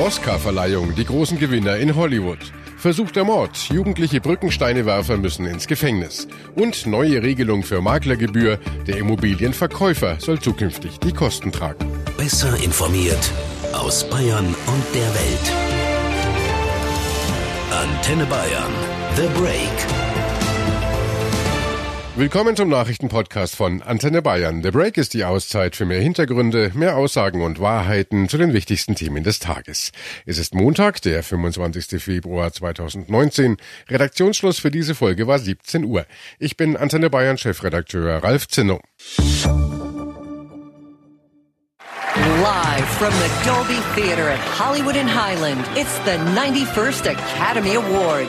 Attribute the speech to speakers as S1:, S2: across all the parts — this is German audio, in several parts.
S1: Oscar-Verleihung, die großen Gewinner in Hollywood. Versuchter Mord, jugendliche Brückensteinewerfer müssen ins Gefängnis. Und neue Regelung für Maklergebühr, der Immobilienverkäufer soll zukünftig die Kosten tragen.
S2: Besser informiert aus Bayern und der Welt. Antenne Bayern, The Break.
S1: Willkommen zum Nachrichtenpodcast von Antenne Bayern. The Break ist die Auszeit für mehr Hintergründe, mehr Aussagen und Wahrheiten zu den wichtigsten Themen des Tages. Es ist Montag, der 25. Februar 2019. Redaktionsschluss für diese Folge war 17 Uhr. Ich bin Antenne Bayern Chefredakteur Ralf Zinno.
S3: Live from the Dolby Theater at Hollywood in Highland, it's the 91st Academy Award.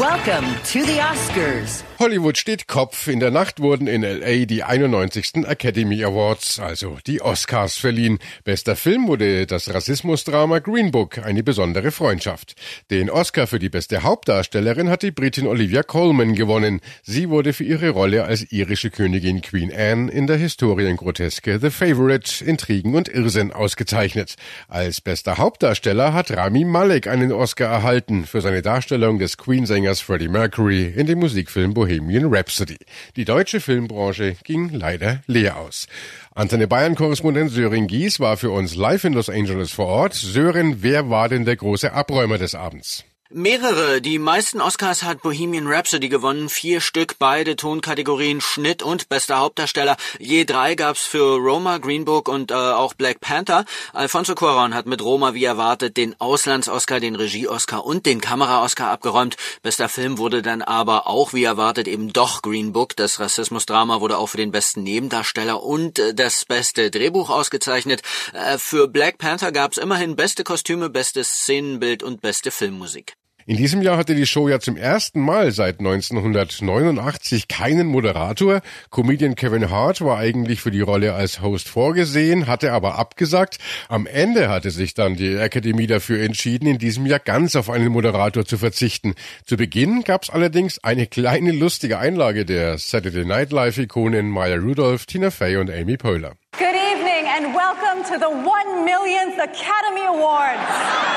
S3: Welcome to the Oscars.
S1: Hollywood steht Kopf. In der Nacht wurden in LA die 91. Academy Awards, also die Oscars, verliehen. Bester Film wurde das Rassismusdrama Green Book, eine besondere Freundschaft. Den Oscar für die beste Hauptdarstellerin hat die Britin Olivia Colman gewonnen. Sie wurde für ihre Rolle als irische Königin Queen Anne in der Historiengroteske The Favorite, Intrigen und Irrsinn ausgezeichnet. Als bester Hauptdarsteller hat Rami Malek einen Oscar erhalten für seine Darstellung des Queen-Sängers Freddie Mercury in dem Musikfilm Bohemian Bohemian Rhapsody. Die deutsche Filmbranche ging leider leer aus. Antenne Bayern-Korrespondent Sören Gies war für uns live in Los Angeles vor Ort. Sören, wer war denn der große Abräumer des Abends?
S4: Mehrere. Die meisten Oscars hat Bohemian Rhapsody gewonnen. Vier Stück, beide Tonkategorien Schnitt und bester Hauptdarsteller. Je drei gab's für Roma, Green Book und äh, auch Black Panther. Alfonso Cuarón hat mit Roma wie erwartet den Auslands-Oscar, den Regie-Oscar und den Kamera-Oscar abgeräumt. Bester Film wurde dann aber auch wie erwartet eben doch Green Book. Das Rassismusdrama wurde auch für den besten Nebendarsteller und äh, das beste Drehbuch ausgezeichnet. Äh, für Black Panther gab's immerhin beste Kostüme, bestes Szenenbild und beste Filmmusik.
S1: In diesem Jahr hatte die Show ja zum ersten Mal seit 1989 keinen Moderator. Comedian Kevin Hart war eigentlich für die Rolle als Host vorgesehen, hatte aber abgesagt. Am Ende hatte sich dann die Akademie dafür entschieden, in diesem Jahr ganz auf einen Moderator zu verzichten. Zu Beginn gab es allerdings eine kleine lustige Einlage der Saturday Night Live-Ikonen Maya Rudolph, Tina Fey und Amy Poehler.
S5: Good evening and welcome to the one millionth Academy Awards.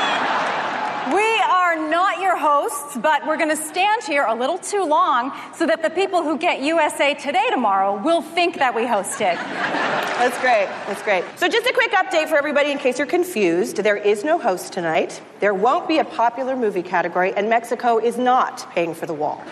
S5: We are not your hosts, but we're going to stand here a little too long so that the people who get USA Today tomorrow will think that we hosted.
S6: That's great. That's great. So, just a quick update for everybody in case you're confused. There is no host tonight. There won't be a popular movie category, and Mexico is not paying for the wall.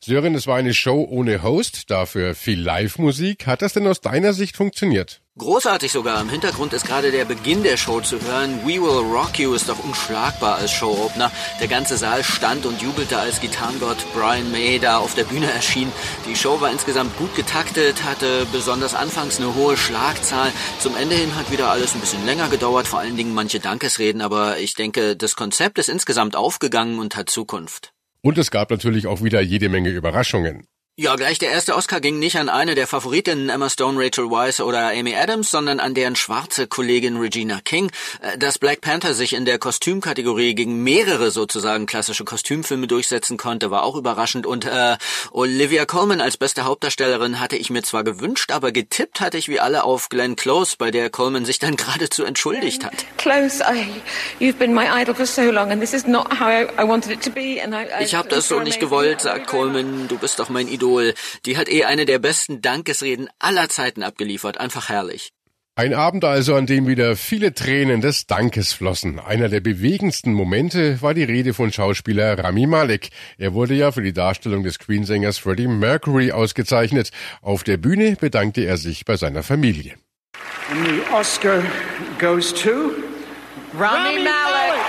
S1: Sören, es war eine Show ohne Host, dafür viel Live-Musik. Hat das denn aus deiner Sicht funktioniert?
S4: Großartig sogar. Im Hintergrund ist gerade der Beginn der Show zu hören. We Will Rock You ist doch unschlagbar als Showopener. Der ganze Saal stand und jubelte, als Gitarrengott Brian May da auf der Bühne erschien. Die Show war insgesamt gut getaktet, hatte besonders anfangs eine hohe Schlagzahl. Zum Ende hin hat wieder alles ein bisschen länger gedauert, vor allen Dingen manche Dankesreden, aber ich denke, das Konzept ist insgesamt aufgegangen und hat Zukunft.
S1: Und es gab natürlich auch wieder jede Menge Überraschungen.
S4: Ja, gleich der erste Oscar ging nicht an eine der Favoritinnen Emma Stone, Rachel Weisz oder Amy Adams, sondern an deren schwarze Kollegin Regina King. Äh, dass Black Panther sich in der Kostümkategorie gegen mehrere sozusagen klassische Kostümfilme durchsetzen konnte, war auch überraschend. Und äh, Olivia Colman als beste Hauptdarstellerin hatte ich mir zwar gewünscht, aber getippt hatte ich wie alle auf Glenn Close, bei der Coleman sich dann geradezu entschuldigt hat.
S7: Close, I, you've been my idol for so long and this is not how I, I wanted it to be. And I,
S4: I, ich habe das so nicht gewollt, sagt Coleman. Du bist doch mein Idol. Idol. Die hat eh eine der besten Dankesreden aller Zeiten abgeliefert. Einfach herrlich.
S1: Ein Abend also, an dem wieder viele Tränen des Dankes flossen. Einer der bewegendsten Momente war die Rede von Schauspieler Rami Malek. Er wurde ja für die Darstellung des Queensängers Freddie Mercury ausgezeichnet. Auf der Bühne bedankte er sich bei seiner Familie.
S8: And the Oscar goes to
S3: Rami, Rami Malek.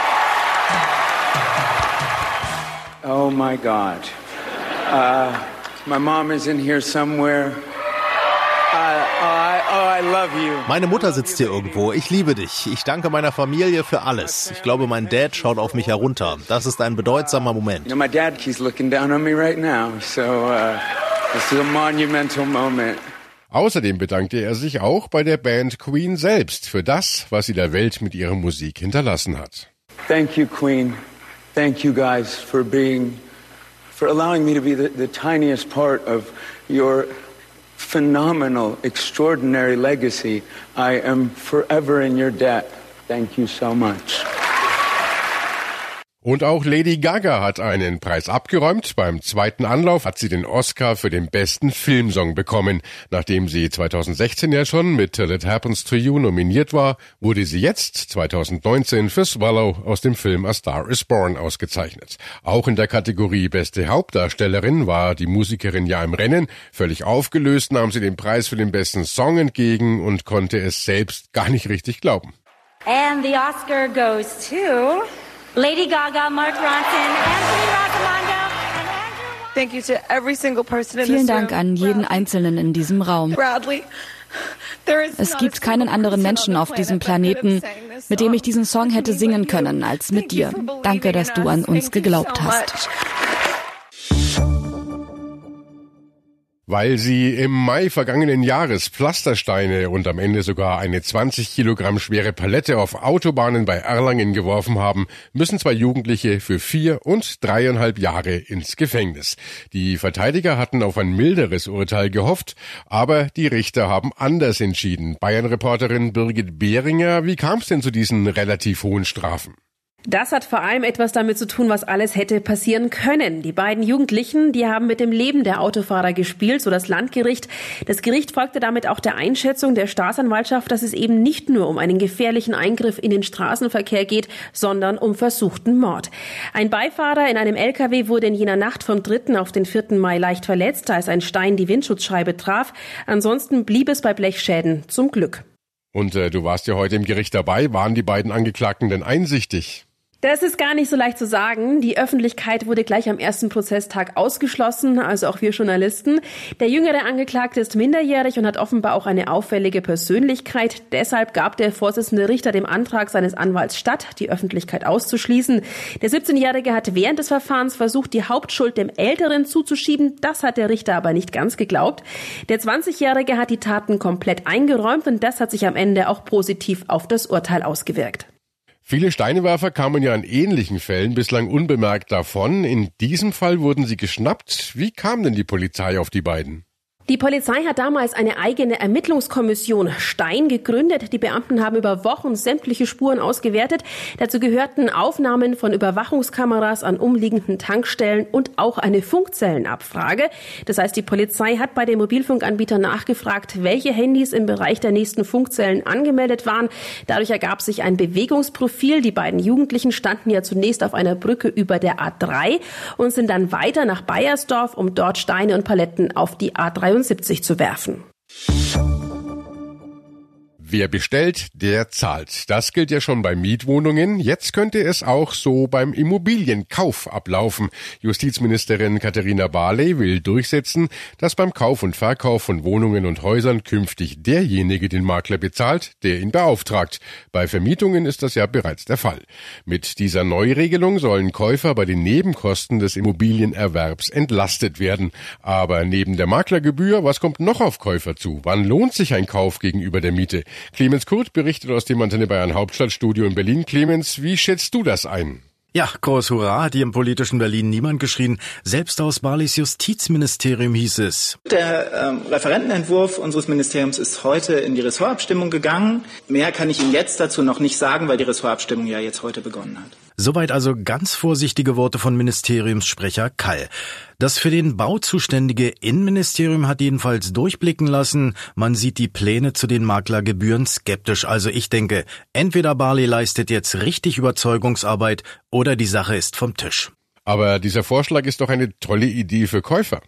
S8: Oh my God. Uh, My mom is in here somewhere.
S9: Meine Mutter sitzt hier irgendwo. Ich liebe dich. Ich danke meiner Familie für alles. Ich glaube, mein Dad schaut auf mich herunter. Das ist ein bedeutsamer Moment.
S8: You know, my dad keeps looking down on me right now. So uh, this is a monumental moment.
S1: Außerdem bedankte er sich auch bei der Band Queen selbst für das, was sie der Welt mit ihrer Musik hinterlassen hat.
S8: Thank you, Queen. Thank you guys for being for allowing me to be the, the tiniest part of your phenomenal, extraordinary legacy. I am forever in your debt. Thank you so much.
S1: Und auch Lady Gaga hat einen Preis abgeräumt. Beim zweiten Anlauf hat sie den Oscar für den besten Filmsong bekommen. Nachdem sie 2016 ja schon mit Till It Happens to You nominiert war, wurde sie jetzt 2019 für Swallow aus dem Film A Star is Born ausgezeichnet. Auch in der Kategorie Beste Hauptdarstellerin war die Musikerin ja im Rennen. Völlig aufgelöst nahm sie den Preis für den besten Song entgegen und konnte es selbst gar nicht richtig glauben.
S10: And the Oscar goes to Lady Gaga, Mark Ronson, Anthony Razamondo.
S7: Thank you to every single person in
S11: Vielen
S7: this
S11: Dank
S7: room.
S11: an jeden Einzelnen in diesem Raum.
S7: Bradley. There is
S11: Es gibt keinen anderen
S7: person
S11: Menschen
S7: on
S11: auf diesem Planeten,
S7: have sang this
S11: mit dem ich
S7: song
S11: diesen Song hätte singen können, als mit
S7: Thank you
S11: dir.
S7: for
S11: Danke,
S7: believing
S11: dass
S7: in
S11: du
S7: us.
S11: an uns
S7: Thank you
S11: geglaubt
S7: so
S11: hast.
S1: Weil sie im Mai vergangenen Jahres Pflastersteine und am Ende sogar eine 20 Kilogramm schwere Palette auf Autobahnen bei Erlangen geworfen haben, müssen zwei Jugendliche für vier und dreieinhalb Jahre ins Gefängnis. Die Verteidiger hatten auf ein milderes Urteil gehofft, aber die Richter haben anders entschieden. Bayern-Reporterin Birgit Behringer, wie kam es denn zu diesen relativ hohen Strafen?
S12: Das hat vor allem etwas damit zu tun, was alles hätte passieren können. Die beiden Jugendlichen, die haben mit dem Leben der Autofahrer gespielt, so das Landgericht. Das Gericht folgte damit auch der Einschätzung der Staatsanwaltschaft, dass es eben nicht nur um einen gefährlichen Eingriff in den Straßenverkehr geht, sondern um versuchten Mord. Ein Beifahrer in einem LKW wurde in jener Nacht vom 3. auf den 4. Mai leicht verletzt, als ein Stein die Windschutzscheibe traf. Ansonsten blieb es bei Blechschäden, zum Glück.
S1: Und äh, du warst ja heute im Gericht dabei. Waren die beiden Angeklagten denn einsichtig?
S12: Das ist gar nicht so leicht zu sagen. Die Öffentlichkeit wurde gleich am ersten Prozesstag ausgeschlossen, also auch wir Journalisten. Der jüngere Angeklagte ist minderjährig und hat offenbar auch eine auffällige Persönlichkeit. Deshalb gab der Vorsitzende Richter dem Antrag seines Anwalts statt, die Öffentlichkeit auszuschließen. Der 17-Jährige hat während des Verfahrens versucht, die Hauptschuld dem Älteren zuzuschieben. Das hat der Richter aber nicht ganz geglaubt. Der 20-Jährige hat die Taten komplett eingeräumt und das hat sich am Ende auch positiv auf das Urteil ausgewirkt.
S1: Viele Steinewerfer kamen ja in ähnlichen Fällen bislang unbemerkt davon. In diesem Fall wurden sie geschnappt. Wie kam denn die Polizei auf die beiden?
S12: Die Polizei hat damals eine eigene Ermittlungskommission Stein gegründet. Die Beamten haben über Wochen sämtliche Spuren ausgewertet. Dazu gehörten Aufnahmen von Überwachungskameras an umliegenden Tankstellen und auch eine Funkzellenabfrage. Das heißt, die Polizei hat bei den Mobilfunkanbietern nachgefragt, welche Handys im Bereich der nächsten Funkzellen angemeldet waren. Dadurch ergab sich ein Bewegungsprofil. Die beiden Jugendlichen standen ja zunächst auf einer Brücke über der A3 und sind dann weiter nach Bayersdorf, um dort Steine und Paletten auf die A3 zu werfen.
S1: Wer bestellt, der zahlt. Das gilt ja schon bei Mietwohnungen. Jetzt könnte es auch so beim Immobilienkauf ablaufen. Justizministerin Katharina Barley will durchsetzen, dass beim Kauf und Verkauf von Wohnungen und Häusern künftig derjenige den Makler bezahlt, der ihn beauftragt. Bei Vermietungen ist das ja bereits der Fall. Mit dieser Neuregelung sollen Käufer bei den Nebenkosten des Immobilienerwerbs entlastet werden. Aber neben der Maklergebühr, was kommt noch auf Käufer zu? Wann lohnt sich ein Kauf gegenüber der Miete? Clemens Kurt berichtet aus dem Antenne Bayern Hauptstadtstudio in Berlin. Clemens, wie schätzt du das ein?
S9: Ja, groß Hurra hat hier im politischen Berlin niemand geschrien. Selbst aus Barleys Justizministerium hieß es.
S13: Der ähm, Referentenentwurf unseres Ministeriums ist heute in die Ressortabstimmung gegangen. Mehr kann ich Ihnen jetzt dazu noch nicht sagen, weil die Ressortabstimmung ja jetzt heute begonnen hat.
S9: Soweit also ganz vorsichtige Worte von Ministeriumssprecher Kall. Das für den Bau zuständige Innenministerium hat jedenfalls durchblicken lassen, man sieht die Pläne zu den Maklergebühren skeptisch. Also ich denke, entweder Barley leistet jetzt richtig Überzeugungsarbeit oder die Sache ist vom Tisch.
S1: Aber dieser Vorschlag ist doch eine tolle Idee für Käufer.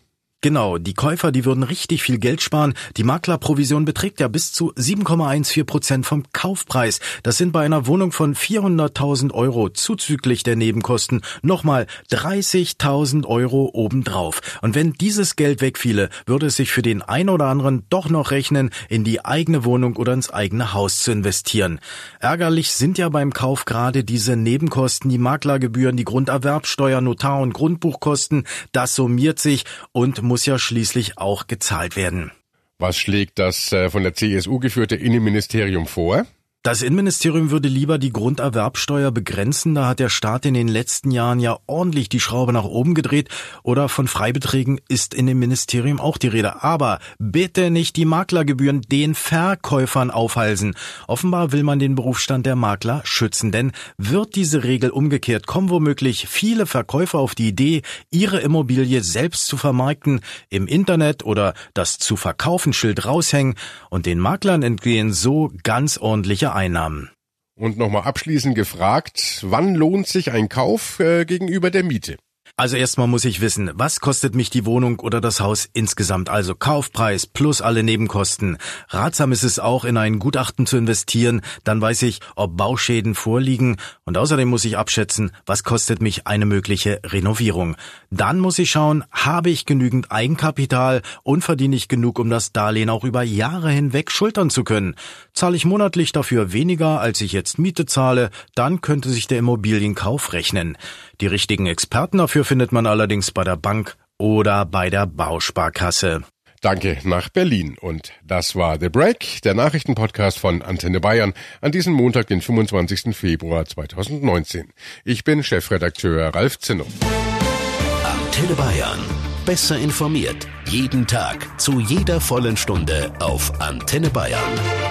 S9: Genau, die Käufer, die würden richtig viel Geld sparen. Die Maklerprovision beträgt ja bis zu 7,14 Prozent vom Kaufpreis. Das sind bei einer Wohnung von 400.000 Euro zuzüglich der Nebenkosten nochmal 30.000 Euro obendrauf. Und wenn dieses Geld wegfiele, würde es sich für den einen oder anderen doch noch rechnen, in die eigene Wohnung oder ins eigene Haus zu investieren. Ärgerlich sind ja beim Kauf gerade diese Nebenkosten, die Maklergebühren, die Grunderwerbsteuer, Notar- und Grundbuchkosten. Das summiert sich und muss ja schließlich auch gezahlt werden.
S1: Was schlägt das äh, von der CSU geführte Innenministerium vor?
S9: Das Innenministerium würde lieber die Grunderwerbsteuer begrenzen, da hat der Staat in den letzten Jahren ja ordentlich die Schraube nach oben gedreht oder von Freibeträgen ist in dem Ministerium auch die Rede. Aber bitte nicht die Maklergebühren den Verkäufern aufhalsen. Offenbar will man den Berufsstand der Makler schützen, denn wird diese Regel umgekehrt, kommen womöglich viele Verkäufer auf die Idee, ihre Immobilie selbst zu vermarkten, im Internet oder das zu verkaufen Schild raushängen und den Maklern entgehen so ganz ordentliche Einnahmen.
S1: Und nochmal abschließend gefragt, wann lohnt sich ein Kauf äh, gegenüber der Miete?
S9: Also erstmal muss ich wissen, was kostet mich die Wohnung oder das Haus insgesamt, also Kaufpreis plus alle Nebenkosten. Ratsam ist es auch, in ein Gutachten zu investieren, dann weiß ich, ob Bauschäden vorliegen und außerdem muss ich abschätzen, was kostet mich eine mögliche Renovierung. Dann muss ich schauen, habe ich genügend Eigenkapital und verdiene ich genug, um das Darlehen auch über Jahre hinweg schultern zu können. Zahle ich monatlich dafür weniger, als ich jetzt Miete zahle, dann könnte sich der Immobilienkauf rechnen. Die richtigen Experten dafür findet man allerdings bei der Bank oder bei der Bausparkasse.
S1: Danke nach Berlin. Und das war The Break, der Nachrichtenpodcast von Antenne Bayern an diesem Montag, den 25. Februar 2019. Ich bin Chefredakteur Ralf Zinno.
S2: Antenne Bayern. Besser informiert. Jeden Tag. Zu jeder vollen Stunde auf Antenne Bayern.